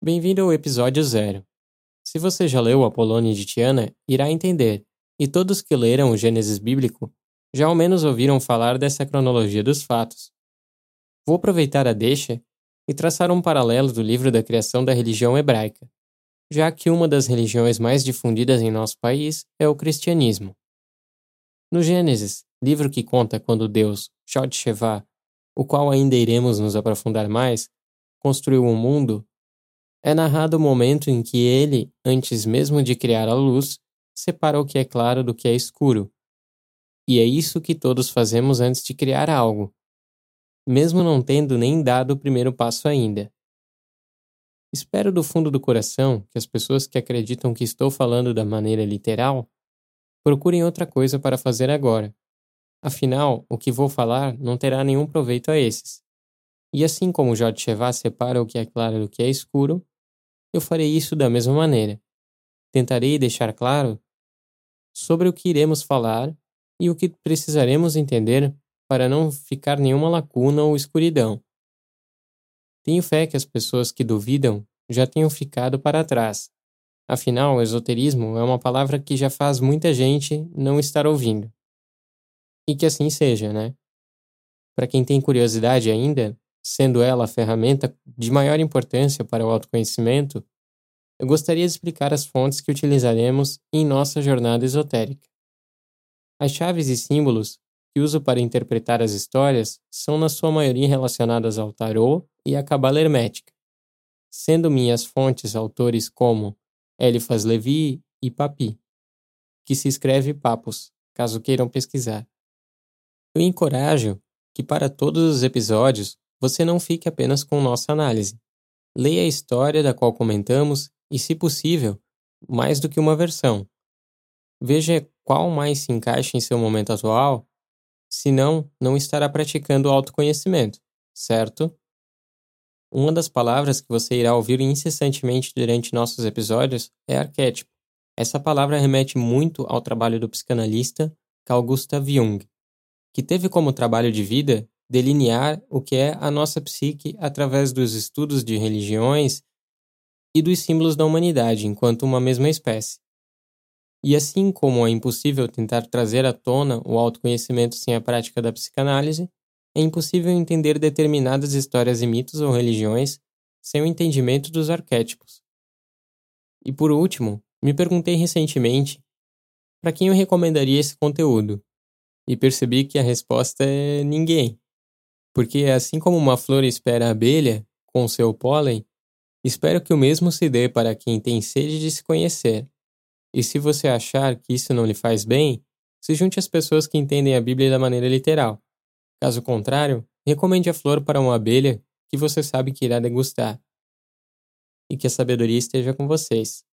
Bem-vindo ao episódio zero. Se você já leu Apolônio de Tiana, irá entender, e todos que leram o Gênesis bíblico já ao menos ouviram falar dessa cronologia dos fatos. Vou aproveitar a deixa e traçar um paralelo do livro da criação da religião hebraica, já que uma das religiões mais difundidas em nosso país é o cristianismo. No Gênesis, livro que conta quando Deus, Shod Sheva, o qual ainda iremos nos aprofundar mais, construiu o um mundo, é narrado o momento em que ele, antes mesmo de criar a luz, separa o que é claro do que é escuro. E é isso que todos fazemos antes de criar algo, mesmo não tendo nem dado o primeiro passo ainda. Espero do fundo do coração que as pessoas que acreditam que estou falando da maneira literal procurem outra coisa para fazer agora. Afinal, o que vou falar não terá nenhum proveito a esses. E assim como Jorge Chevat separa o que é claro do que é escuro, eu farei isso da mesma maneira. Tentarei deixar claro sobre o que iremos falar e o que precisaremos entender para não ficar nenhuma lacuna ou escuridão. Tenho fé que as pessoas que duvidam já tenham ficado para trás. Afinal, esoterismo é uma palavra que já faz muita gente não estar ouvindo. E que assim seja, né? Para quem tem curiosidade ainda, sendo ela a ferramenta de maior importância para o autoconhecimento, eu gostaria de explicar as fontes que utilizaremos em nossa jornada esotérica. As chaves e símbolos que uso para interpretar as histórias são na sua maioria relacionadas ao tarô e à cabala hermética, sendo minhas fontes autores como Eliphas Levi e Papi, que se escreve Papos, caso queiram pesquisar. Eu encorajo que para todos os episódios você não fique apenas com nossa análise. Leia a história da qual comentamos e, se possível, mais do que uma versão. Veja qual mais se encaixa em seu momento atual, senão não estará praticando autoconhecimento, certo? Uma das palavras que você irá ouvir incessantemente durante nossos episódios é arquétipo. Essa palavra remete muito ao trabalho do psicanalista Carl Gustav Jung, que teve como trabalho de vida delinear o que é a nossa psique através dos estudos de religiões e dos símbolos da humanidade enquanto uma mesma espécie. E assim como é impossível tentar trazer à tona o autoconhecimento sem a prática da psicanálise, é impossível entender determinadas histórias e mitos ou religiões sem o entendimento dos arquétipos. E por último, me perguntei recentemente para quem eu recomendaria esse conteúdo, e percebi que a resposta é ninguém. Porque assim como uma flor espera a abelha com seu pólen, espero que o mesmo se dê para quem tem sede de se conhecer. E se você achar que isso não lhe faz bem, se junte às pessoas que entendem a Bíblia da maneira literal. Caso contrário, recomende a flor para uma abelha que você sabe que irá degustar. E que a sabedoria esteja com vocês.